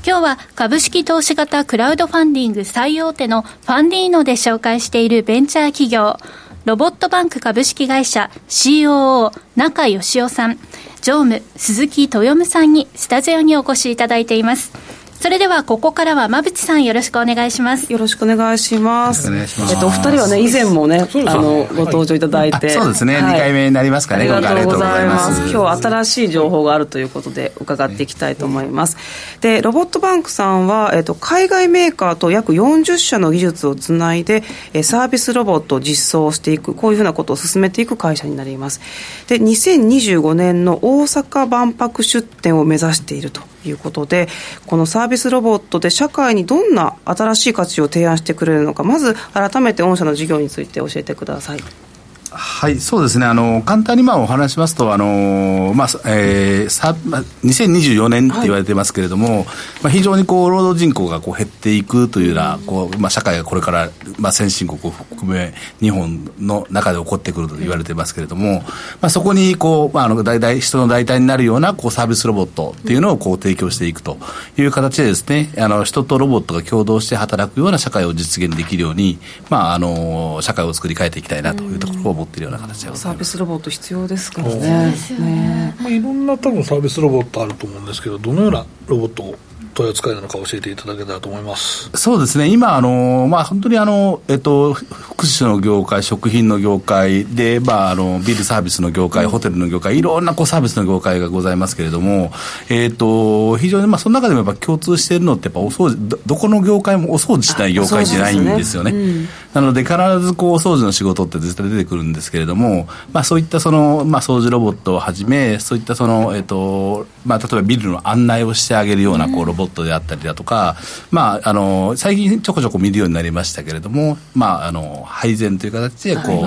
今日は株式投資型クラウドファンディング最大手のファンディーノで紹介しているベンチャー企業、ロボットバンク株式会社 COO 中義雄さん、常務鈴木豊夢さんにスタジオにお越しいただいています。それではここからは馬淵さんよろしくお願いします。よろしくお願いします。えっとお二人はね以前もねあのご登場いただいて、そうですね、はい、2回目になりますかねありがとうございます。今日新しい情報があるということで伺っていきたいと思います、でロボットバンクさんは、えっと、海外メーカーと約40社の技術をつないでサービスロボットを実装していくこういうふうなことを進めていく会社になります。で2025年の大阪万博出展を目指しているということでこのサービスロボットで社会にどんな新しい価値を提案してくれるのかまず改めて御社の事業について教えてください。はい、そうですね。あの簡単にまあお話しますと、あのまあえー、さまあ2024年って言われてますけれども、はい、まあ非常にこう労働人口がこう減っていくというようなこうまあ社会がこれからまあ先進国を含め日本の中で起こってくると言われてますけれども、まあそこにこうまああの大体人の代替になるようなこうサービスロボットっていうのをこう提供していくという形でですね、あの人とロボットが共同して働くような社会を実現できるように、まああの社会を作り変えていきたいなというところを思っているような形でサービスロボット必要ですからね。ね、まあ、いろんな多分サービスロボットあると思うんですけどどのようなロボットを取り扱いなのか教えていただけたらと思います。そうですね、今、あのまあ、本当にあの、えっと、福祉の業界、食品の業界で、まあ、あのビルサービスの業界、ホテルの業界、いろんなこうサービスの業界がございますけれども、えっと、非常に、まあ、その中でもやっぱ共通しているのって、やっぱお掃除ど、どこの業界もお掃除しない業界じゃないんですよね。ね。うん、なので、必ずこうお掃除の仕事って絶対出てくるんですけれども、まあ、そういったその、まあ、掃除ロボットをはじめ、そういったその、えっとまあ、例えばビルの案内をしてあげるようなこうロボットであったりだとか、まあ、あの最近ちょこちょこ見るようになりましたけれども、まあ、あの配膳という形でこう、ね、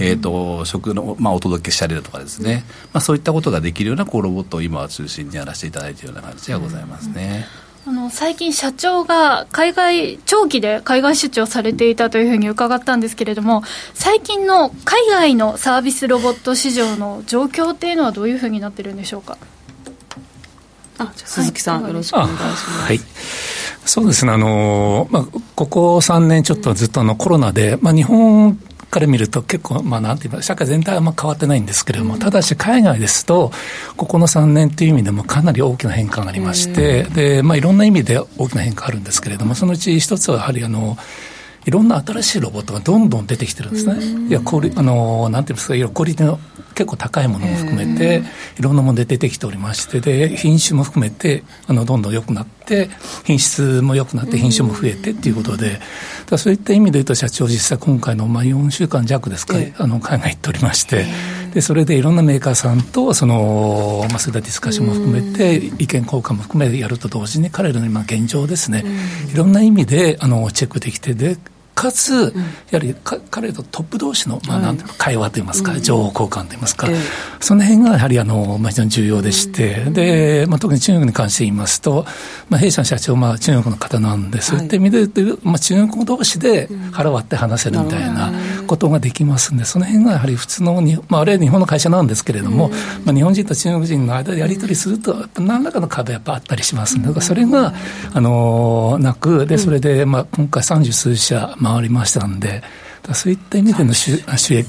えーと、食の、まあ、お届けしたりだとかですね、まあ、そういったことができるようなこうロボットを今は中心にやらせていただいているような感じがございますね。あの最近、社長が海外長期で海外出張されていたというふうに伺ったんですけれども、最近の海外のサービスロボット市場の状況っていうのは、どういうふうになってるんでしょうか？あ鈴木さん、はい、よろしくお願いします。はい、そうですね、あのまあ、ここ3年ちょっとずっとあのコロナで、まあ、日本から見ると結構、まあ、なんていうか、社会全体はあんま変わってないんですけれども、ただし海外ですと、ここの3年という意味でもかなり大きな変化がありまして、で、まあ、いろんな意味で大きな変化あるんですけれども、そのうち一つはやはり、あの、いろんな新しいロボットがどんどん出てきてるんですね。いや、これ、あの、なんていうんですか、いろクオリティの結構高いものも含めて、いろんなもので出てきておりまして、で、品種も含めて、あの、どんどん良くなって、品質も良くなって、品種も増えてっていうことで、だそういった意味で言うと、社長、実際今回の、まあ、4週間弱ですか、あの、海外行っておりまして、で、それでいろんなメーカーさんと、その、まあ、そういったディスカッションも含めて、意見交換も含めてやると同時に、彼らの今現状ですね、いろんな意味で、あの、チェックできて、で、かつ、やはり彼とトップ同士の、まあ、なんていうか会話といいますか、情報交換といいますか、その辺がやはりあの、まあ、非常に重要でして、で、まあ、特に中国に関して言いますと、まあ、弊社の社長、まあ、中国の方なんで、そうい。った意味で言うと、まあ、中国同士で腹割って話せるみたいなことができますんで、その辺がやはり普通のに、まあ、あれは日本の会社なんですけれども、まあ、日本人と中国人の間でやり取りすると、何らかの壁やっぱあったりしますんで、だからそれが、あの、なく、で、それで、まあ、今回三十数社、回りましたんで、そういった意味での収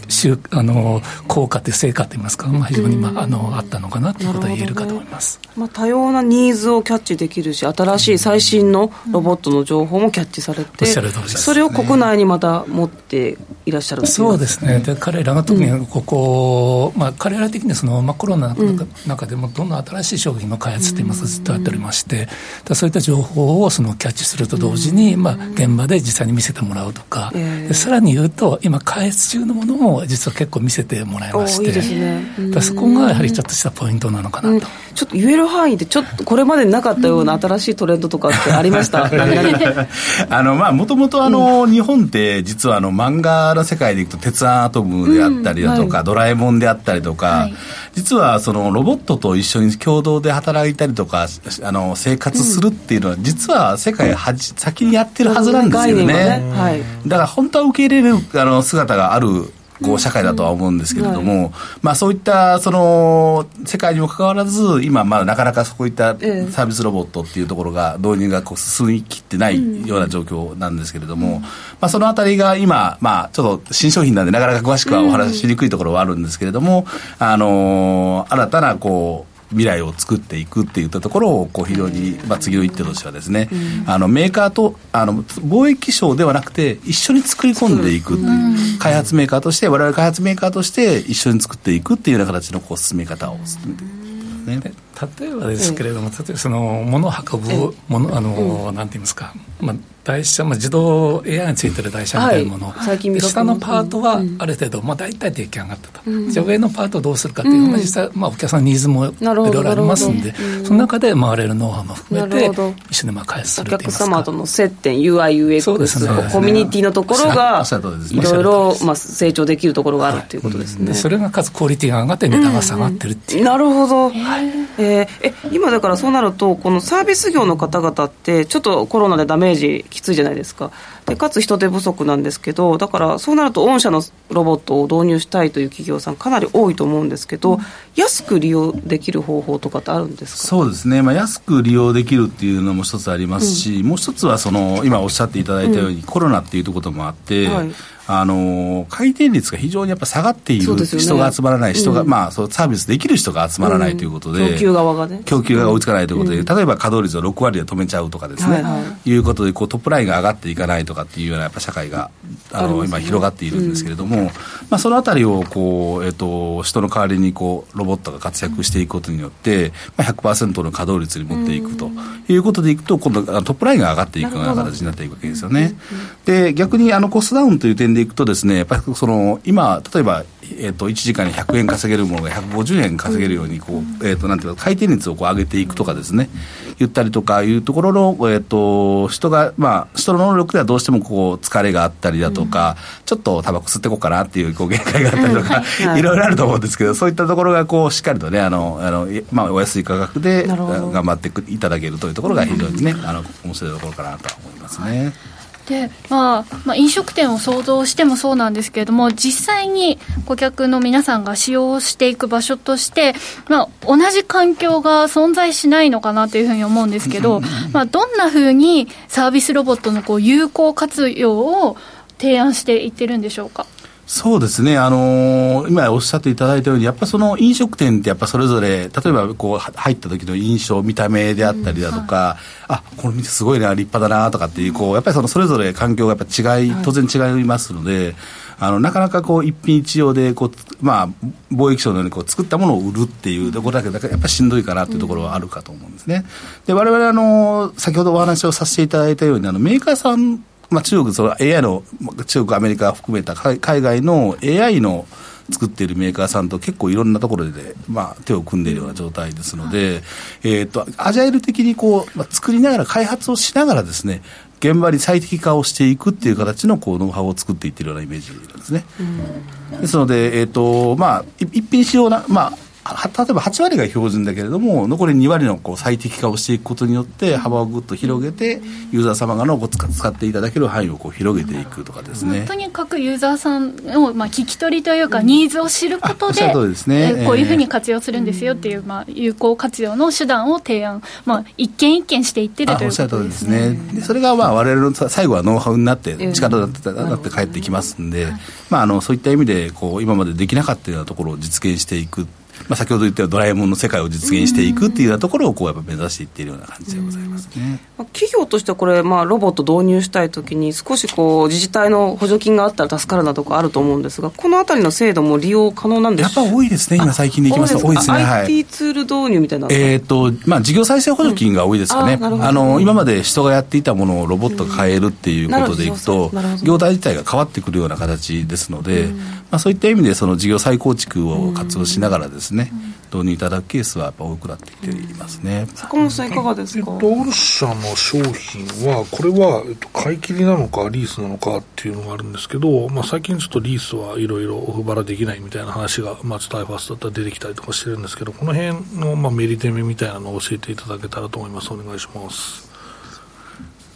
収あの効果という成果といいますか、まあ、非常に、まあ、あのあったのかなということは言えるかと思います、まあ、多様なニーズをキャッチできるし新しい最新のロボットの情報もキャッチされて、それを国内にまた持っていらっしゃるそうですね。で彼らが特にここ、まあ、彼ら的にその、まあ、コロナの中でもどんどん新しい商品の開発といいますかずっとやっておりまして、そういった情報をそのキャッチすると同時に、まあ、現場で実際に見せてもらうとか、さらに言うと今開発中のものも実は結構見せてもらいまして。いい、ね、そこがやはりちょっとしたポイントなのかなと、うん、ちょっと言える範囲でちょっとこれまでになかったような新しいトレンドとかってありました？あのまあもともとあの、日本って実はあの漫画の世界でいくと鉄腕アトムであったりだとか、はい、ドラえもんであったりとか、はい、実はそのロボットと一緒に共同で働いたりとかあの生活するっていうのは、実は世界はじ先にやってるはずなんですよね、ね。はい、だから本当は受け入れるあの姿があるこう社会だとは思うんですけれども、はい、まあ、そういったその世界にもかかわらず今まあなかなかそういったサービスロボットっていうところが導入がこう進みきってないような状況なんですけれども、うん、まあ、そのあたりが今、まあ、ちょっと新商品なんでなかなか詳しくはお話ししにくいところはあるんですけれども、あのー、新たなこう未来を作っていくっていったところをこう非常に、まあ、次の一手としてはですね、うん、あのメーカーとあの貿易商ではなくて一緒に作り込んでいくっていう、うん、開発メーカーとして我々開発メーカーとして一緒に作っていくっていうような形のこう進め方を進めていく。ね、例えばですけれども、例えばその物を運ぶものあの、なんて言いますか、まあ台車、まあ、自動 AI についてる台車みたいなもの、はい、下のパートはある程度、まあ、大体出来上がったと、うん、じゃあ上のパートをどうするかっていうのが実際、まあ、お客さんのニーズもいろいろありますんで、その中で回れるノウハウも含めて一緒にまあ開発するお客様との接点 UIUX そうです、ね、コミュニティのところがいろいろまあ成長できるところがあるということですね、はい、それがかつクオリティが上がって値段が下がってるっていう、なるほど、えー、え今だからそうなるとこのサービス業の方々ってちょっとコロナでダメージきついじゃないですか。でかつ人手不足なんですけどだからそうなると御社のロボットを導入したいという企業さんかなり多いと思うんですけど、うん、安く利用できる方法とかってあるんですか？そうですね、まあ、安く利用できるっていうのも一つありますし、うん、もう一つはその今おっしゃっていただいたように、うん、コロナっていうところもあって、はいあの回転率が非常にやっぱ下がっている、ね、人が集まらない、人が、うん、まあ、そうサービスできる人が集まらないということで、うん、供給側がね、供給が追いつかないということで、うん、例えば稼働率を6割で止めちゃうとかですね、はいはい、い。うことでこう、トップラインが上がっていかないとかっていうようなやっぱ社会があの、ね、今、広がっているんですけれども、まあ、そのあたりをこう、えーと、人の代わりにこうロボットが活躍していくことによって、まあ、100%の稼働率に持っていくということでいくと、今度、トップラインが上がっていくような形になっていくわけですよね。で逆にあのコストダウンという点でいくとですねやっぱりその今例えばえーと、1時間に100円稼げるものが150円稼げるようにこう、えーと、なんていうか回転率をこう上げていくとかですね言ったりとかいうところの、えーと、人が、まあ、人の能力ではどうしてもこう疲れがあったりだとか、うん、ちょっとタバコ吸っていこうかなっていうこう限界があったりとか、い、ろいろあると思うんですけどそういったところがこうしっかりとねあのあの、まあ、お安い価格で頑張っていただけるというところが非常にね、あの面白いところかなと思いますね。で、まあ、まあ、飲食店を想像してもそうなんですけれども、実際に顧客の皆さんが使用していく場所として、まあ、同じ環境が存在しないのかなというふうに思うんですけど、まあ、どんなふうにサービスロボットのこう有効活用を提案していってるんでしょうか？そうですね、あのー、今おっしゃっていただいたように、やっぱその飲食店って、やっぱそれぞれ、例えばこう入った時の印象、見た目であったりだとか、うんはい、あこの店すごいな、立派だなとかっていう、こうやっぱりそのそれぞれ環境がやっぱ違い、当然違いますので、はい、あのなかなかこう一品一様でこう、まあ、貿易商のようにこう作ったものを売るっていうところだけだやっぱりしんどいかなというところはあるかと思うんですね。で我々あの先ほどお話をさせていただいたようにあのメーカーさんまあ、中国、その AI の、中国、アメリカ含めた海外の AI の作っているメーカーさんと結構いろんなところで、まあ、手を組んでいるような状態ですので、えっ、と、アジャイル的にこう、まあ、作りながら、開発をしながらですね、現場に最適化をしていくっていう形のこうノウハウを作っていってるようなイメージなんですね。ですので、えっ、ー、と、まあ、一品仕様な、まあ、例えば8割が標準だけれども残り2割のこう最適化をしていくことによって幅をぐっと広げてユーザー様がのこう使っていただける範囲をこう広げていくとかですね。とにかくユーザーさんの、まあ、聞き取りというか、ニーズを知ることでですね、えこういうふうに活用するんですよっていう、まあ、有効活用の手段を提案、まあ、一件一件していってるということですね。ですね。それがまあ我々の最後はノウハウになって力だってなって帰ってきますんで、まあ、あのそういった意味でこう今までできなかったようなところを実現していくまあ、先ほど言ったドラえもんの世界を実現していくっていうようなところをこうやっぱ目指していっているような感じでございますね、企業としてはこれ、まあ、ロボット導入したいときに少しこう自治体の補助金があったら助かるなとかあると思うんですがこのあたりの制度も利用可能なんですやっぱ多いですね今最近でいきます。と多いですね、はい、IT ツール導入みたいなえっ、ー、とまあ事業再生補助金が多いですかね、うん、ああの今まで人がやっていたものをロボットが変えるっていうことでいくと、業態自体が変わってくるような形ですので、うん、まあ、そういった意味でその事業再構築を活用しながらですね、導入いただくケースはやっぱ多くなってきていますね。坂本さんいかがですか？えっと、御社の商品はこれはえっと買い切りなのかリースなのかっていうのがあるんですけど、まあ最近ちょっとリースはいろいろオフバラできないみたいな話がまあちょっとアイファースだったら出てきたりとかしてるんですけど、この辺のまあメリテメみたいなのを教えていただけたらと思います。お願いします。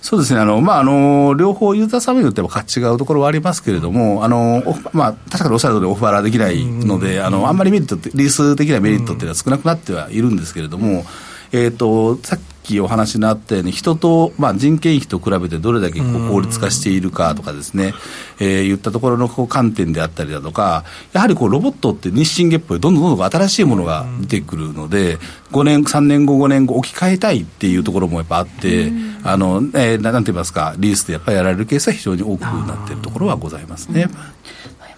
そうですね、あのまあ、あの両方ユーザー様によっても違うところはありますけれども、あのまあ、確かにおっしゃる通り、オファーできないので、あのあんまりメリットリース的なメリットっていうのは少なくなってはいるんですけれども、えーと、さっきお話にあったように、人と、まあ、人件費と比べてどれだけこう効率化しているかとかですね、えー、言ったところのこう観点であったりだとか、やはりこうロボットって日進月歩でどんどんどんどん新しいものが出てくるので、5年、3年後、5年後、置き換えたいっていうところもやっぱあって、あの、えー、なんて言いますか、リースでやっぱりやられるケースは非常に多くなっているところはございますね。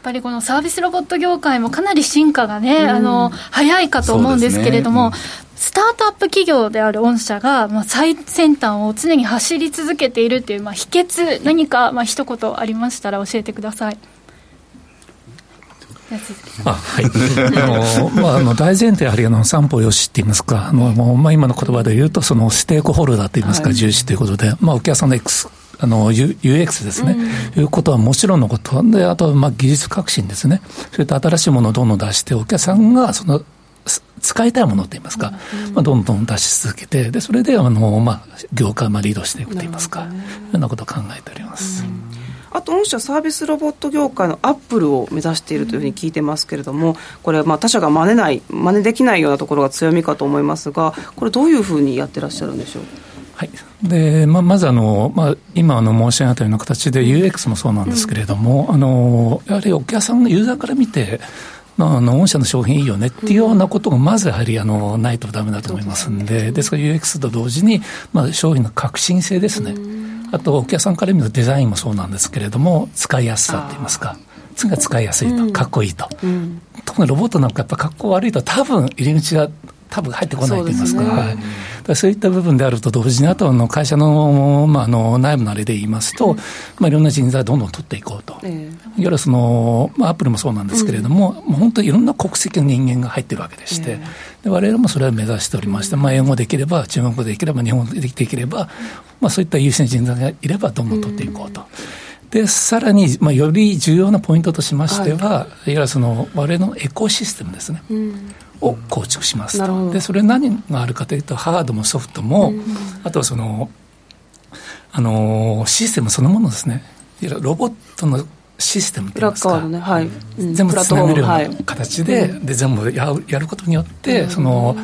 やっぱりこのサービスロボット業界もかなり進化がね、あの早いかと思うんですけれども、スタートアップ企業である御社が、まあ、最先端を常に走り続けているっていう、まあ、秘訣何か、まあ一言ありましたら教えてください。あはい、あ のまあ、あの大前提やはりあの三歩よしって言いますか、あのもうまあ、今の言葉で言うと、そのステークホルダーと言いますか、はい、重視ということで、まあ、お客さんの X あの UX ですね、うん、いうことはもちろんのこと。で、あとまあ技術革新ですね、それと新しいものをどんどん出して、お客さんがその使いたいものといいますか、まあ、どんどん出し続けて、でそれであの、まあ、業界をリードしていくといいますか、ね、ようなことを考えております。あと、御社サービスロボット業界のアップルを目指しているというふうに聞いてますけれども、これ、まあ、他社が真似ない、真似できないようなところが強みかと思いますが、これ、どういうふうにやってらっしゃるんでしょう？はい。でままずあの、まあ、今あの申し上げたような形で UX もそうなんですけれども、うん、あのやはりお客さん、ユーザーから見て、まあ、あの御社の商品いいよねっていうようなことがまずやはりあのないとだめだと思いますんで、ですから UX と同時に、まあ、商品の革新性ですね、あとお客さんから見るとデザインもそうなんですけれども、使いやすさといいますか。次が使いやすいと、かっこいいと、特にロボットなんかやっぱかっこ悪いと多分入り口が多分入ってこないと言いますか、そう、ね。はい、そういった部分であると同時に、あとの会社の,、まあ、あの内部のあれで言いますと、まあ、いろんな人材をどんどん取っていこうと、えー、いわゆるその、まあ、アップルもそうなんですけれども、うん、もう本当にいろんな国籍の人間が入ってるわけでして、えー、われわれもそれを目指しておりまして、まあ、英語できれば、中国語できれば、日本語でできれば、まあ、そういった優秀な人材がいれば、どんどん取っていこうと。うん。で、さらに、まあ、より重要なポイントとしましては、はい、いわゆるその、我々のエコシステムですね。うんを構築しますと、でそれ何があるかというとハードもソフトも、うん、あとはそのあのシステムそのものですね。ロボットのシステムといいますか、ねはい。うん、全部つなげるような形ではい、で全部ややることによって、その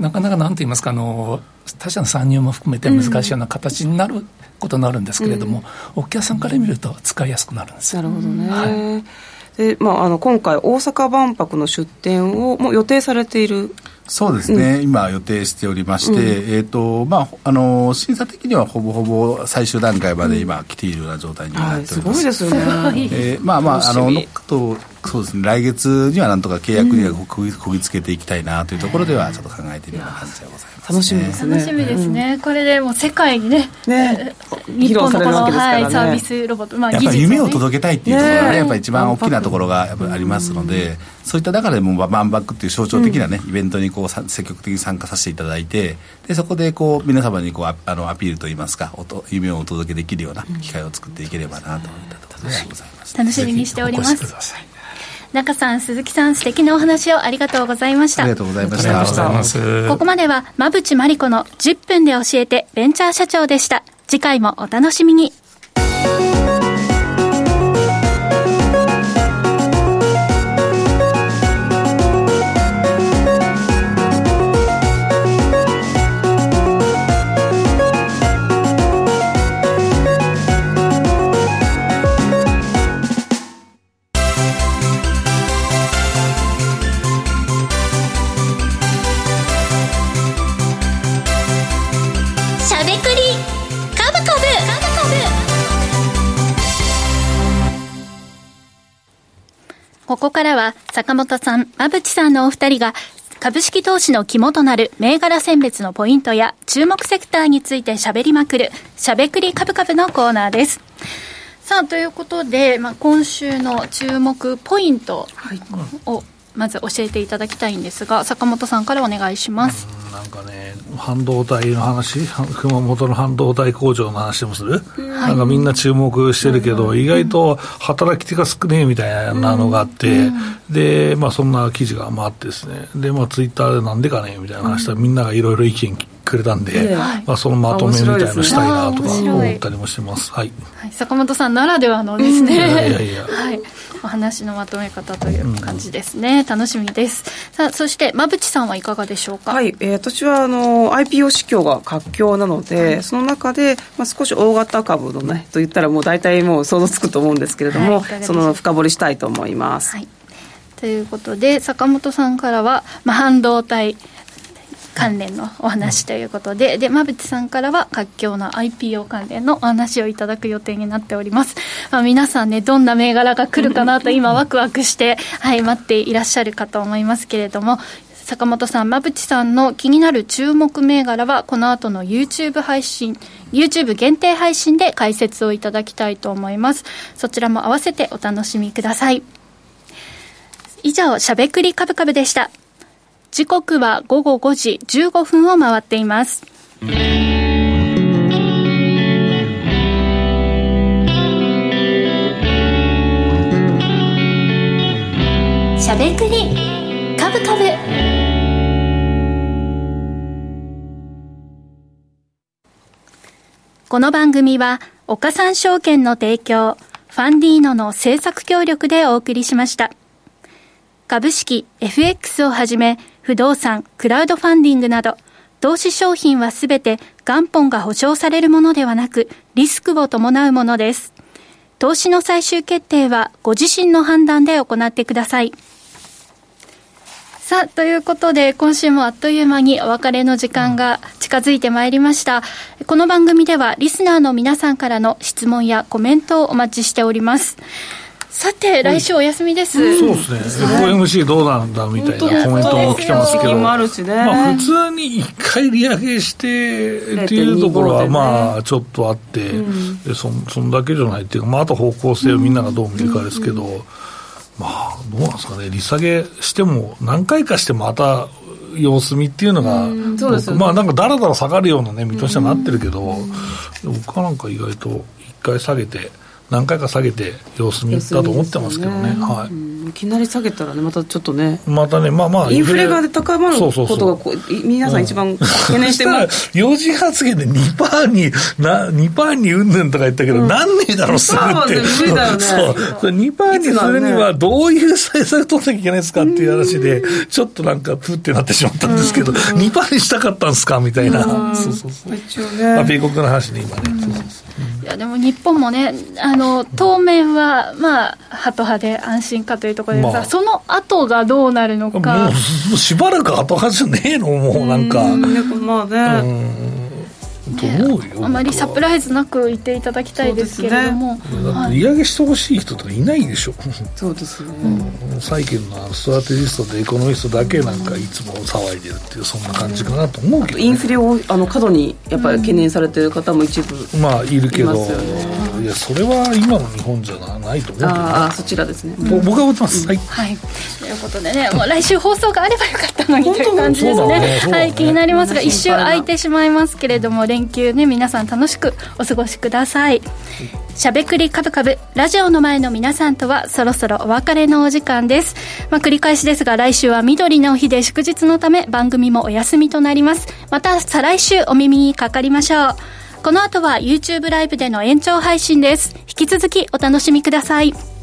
なかなかなんと言いますかあの他社の参入も含めて難しいような形になることになるんですけれども、お客さんから見ると使いやすくなるんですなるほどね、はいでまあ、あの今回、大阪万博の出展をもう予定されている。そうですね、うん、今予定しておりまして、うん、えーとまあ、あの審査的にはほぼほぼ最終段階まで今、来ているような状態になっております。はい、すごいですよね。えー、まあまあ、あの、とそうですね、来月にはなんとか契約にはこぎ,、こぎつけていきたいなというところでは、ちょっと考えているような感じでございます、ね、楽しみですね。楽しみですね。うん、これでもう世界にね、ね日本のこの、ね、はい、サービスロボット、まあ、やっぱり夢を届けたいっていうところがね、やっぱり一番大きなところがやっぱりありますので、そういった中でも万博っていう象徴的なね、イベントにこう積極的に参加させていただいて、でそこでこう皆様にこうああのアピールといいますか、おと夢をお届けできるような機会を作っていければなといったところでございます。楽しみにしております。中さん鈴木さん素敵なお話をありがとうございました。ありがとうございました。ここまでは馬淵真理子の10分で教えてベンチャー社長でした。次回もお楽しみにここからは坂本さん、馬淵さんのお二人が株式投資の肝となる銘柄選別のポイントや注目セクターについて喋りまくるしゃべくり株株のコーナーです。さあ、ということで、まあ、今週の注目ポイントをまず教えていただきたいんですが、坂本さんからお願いします。なんかね、半導体の話、熊本の半導体工場の話でもする、うん、なんかみんな注目してるけど、意外と働き手が少ねえみたいなのがあって、で、まあ、そんな記事が回ってですね、で、まあ、ツイッターでなんでかねみたいな話したら、みんながいろいろ意見くれたんで、まあ、そのまとめみたいのしたいなとか思ったりもしてます。はい、はい、坂本さんならではのですね、いやいやいや、はい。お話のまとめ方という感じですね、うん、楽しみです。さあそして馬淵さんはいかがでしょうか？はい、えー、私はあの IPO 市況が活況なので、はい、その中で、まあ、少し大型株のねと言ったらもう大体もう想像つくと思うんですけれども、はい、その深掘りしたいと思います、はい、ということで坂本さんからは、まあ、半導体関連のお話ということで、で、馬淵さんからは活況の IPO 関連のお話をいただく予定になっております。まあ、皆さんね、どんな銘柄が来るかなと 今ワクワクして、はい、待っていらっしゃるかと思いますけれども、坂本さん、馬淵さんの気になる注目銘柄は、この後の YouTube 配信、YouTube 限定配信で解説をいただきたいと思います。そちらも合わせてお楽しみください。以上、しゃべくりカブカブでした。時刻は午後5時15分を回っています。しゃべくり。カブカブ。この番組は岡三証券の提供ファンディーノの制作協力でお送りしました。株式 FX をはじめ不動産、クラウドファンディングなど、投資商品はすべて元本が保証されるものではなく、リスクを伴うものです。投資の最終決定はご自身の判断で行ってください。さあ、ということで、今週もあっという間にお別れの時間が近づいてまいりました。この番組では、リスナーの皆さんからの質問やコメントをお待ちしております。さて、来週お休みです。そうですね。FOMC どうなんだみたいなコメントも来てますけど、まあ普通に一回利上げしてっていうところはまあちょっとあって、でそそんだけじゃないっていうか、まああと方向性をみんながどう見るかですけど、まあどうなんですかね、利下げしても何回かしてまた様子見っていうのが、まあなんかだらだら下がるようなね見通しになってるけど、僕はなんか意外と一回下げて。何回か下げて様子見だと思ってますけどね、ね、はい、いきなり下げたらねまたちょっとねまたねまあまあインフレが高まることがこう皆さん一番懸念してます、うん、4時発言で2パーにな2パーにうんぬんとか言ったけど、うん、なんねえだろすぐって。無理だよね。そう。2パーにするにはどういう対策取らなきゃいけないですかっていう話でちょっとなんかプってなってしまったんですけど、うん、2パーにしたかったんですかみたいな、そうそうそう。一応ね、まあ、米国の話ね今ね、そうそうそう。いやでも日本もねあの当面はまあハト派で安心かというところですが、まあ、その後がどうなるのか。もうしばらくハト派じゃねえのもうなんか。まあね。どうよ、あまりサプライズなく言っていただきたいですけれども、ね。はい、利上げしてほしい人とかいないでしょ。そうですね、うん、債券のストラテジストでエコノミストだけなんかいつも騒いでるっていうそんな感じかなと思うけど、ね、インフレをあの過度にやっぱり懸念されてる方も一部、うん、まあいるけど、いやそれは今の日本じゃないと思う、ああそちらですね、うん、僕は思ってます、はい、はい、ということでねもう来週放送があればよかったのに。という感じですね、ね。ね、はい、気になりますが一週空いてしまいますけれども連休ね皆さん楽しくお過ごしください、しゃべくりカブカブラジオの前の皆さんとはそろそろお別れのお時間です、まあ、繰り返しですが来週は緑の日で祝日のため番組もお休みとなります。また再来週お耳にかかりましょう。この後は YouTube ライブでの延長配信です。引き続きお楽しみください。